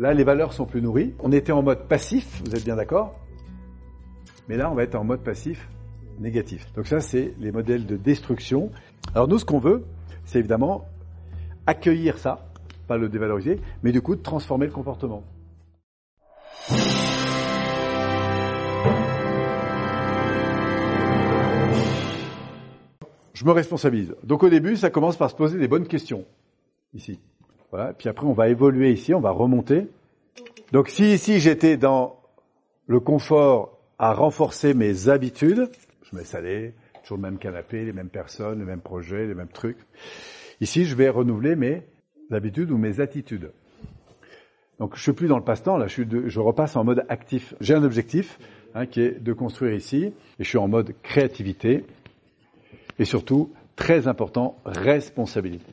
Là, les valeurs sont plus nourries. On était en mode passif, vous êtes bien d'accord? Mais là, on va être en mode passif négatif. Donc ça, c'est les modèles de destruction. Alors nous, ce qu'on veut, c'est évidemment accueillir ça, pas le dévaloriser, mais du coup, transformer le comportement. Je me responsabilise. Donc au début, ça commence par se poser des bonnes questions. Ici. Voilà. Puis après, on va évoluer ici, on va remonter. Donc si ici j'étais dans le confort à renforcer mes habitudes, je me laisse aller, toujours le même canapé, les mêmes personnes, les mêmes projets, les mêmes trucs. Ici, je vais renouveler mes habitudes ou mes attitudes. Donc je suis plus dans le passe-temps, là, je, suis je repasse en mode actif. J'ai un objectif hein, qui est de construire ici, et je suis en mode créativité, et surtout, très important, responsabilité.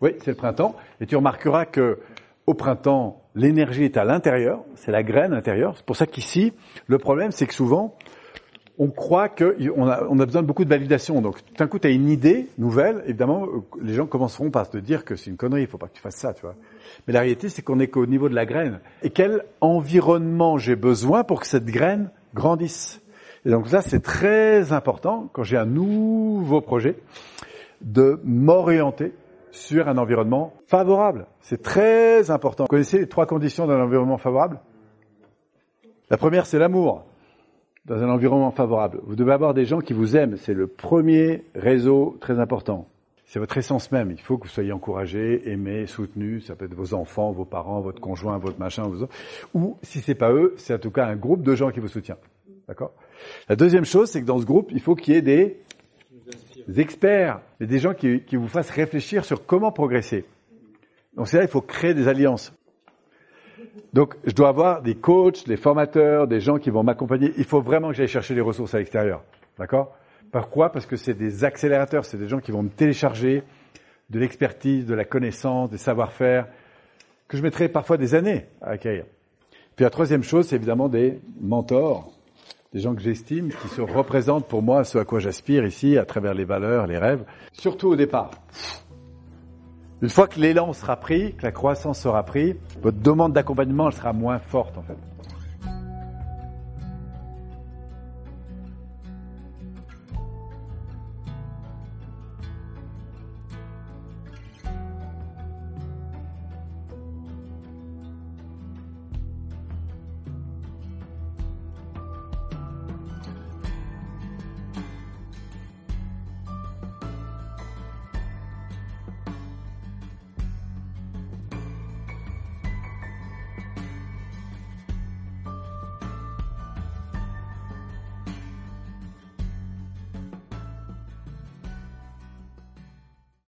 Oui, c'est le printemps, et tu remarqueras que au printemps, l'énergie est à l'intérieur, c'est la graine intérieure. C'est pour ça qu'ici, le problème, c'est que souvent, on croit qu'on a, besoin de beaucoup de validation. Donc, d'un coup, tu as une idée nouvelle, évidemment, les gens commenceront par te dire que c'est une connerie, il faut pas que tu fasses ça, tu vois. Mais la réalité, c'est qu'on n'est qu'au niveau de la graine. Et quel environnement j'ai besoin pour que cette graine grandisse? Et donc là, c'est très important, quand j'ai un nouveau projet, de m'orienter sur un environnement favorable. C'est très important. Vous connaissez les trois conditions d'un environnement favorable? La première, c'est l'amour dans un environnement favorable. Vous devez avoir des gens qui vous aiment. C'est le premier réseau très important. C'est votre essence même. Il faut que vous soyez encouragé, aimé, soutenu. Ça peut être vos enfants, vos parents, votre conjoint, votre machin, vos... ou si c'est pas eux, c'est en tout cas un groupe de gens qui vous soutient. D'accord? La deuxième chose, c'est que dans ce groupe, il faut qu'il y ait des, des experts, des gens qui, vous fassent réfléchir sur comment progresser. Donc c'est là, il faut créer des alliances. Donc, je dois avoir des coachs, des formateurs, des gens qui vont m'accompagner. Il faut vraiment que j'aille chercher les ressources à l'extérieur. D'accord? Pourquoi? Parce que c'est des accélérateurs, c'est des gens qui vont me télécharger de l'expertise, de la connaissance, des savoir-faire, que je mettrai parfois des années à acquérir. Puis la troisième chose, c'est évidemment des mentors, des gens que j'estime, qui se représentent pour moi ce à quoi j'aspire ici, à travers les valeurs, les rêves, surtout au départ. Une fois que l'élan sera pris, que la croissance sera prise, votre demande d'accompagnement sera moins forte en fait.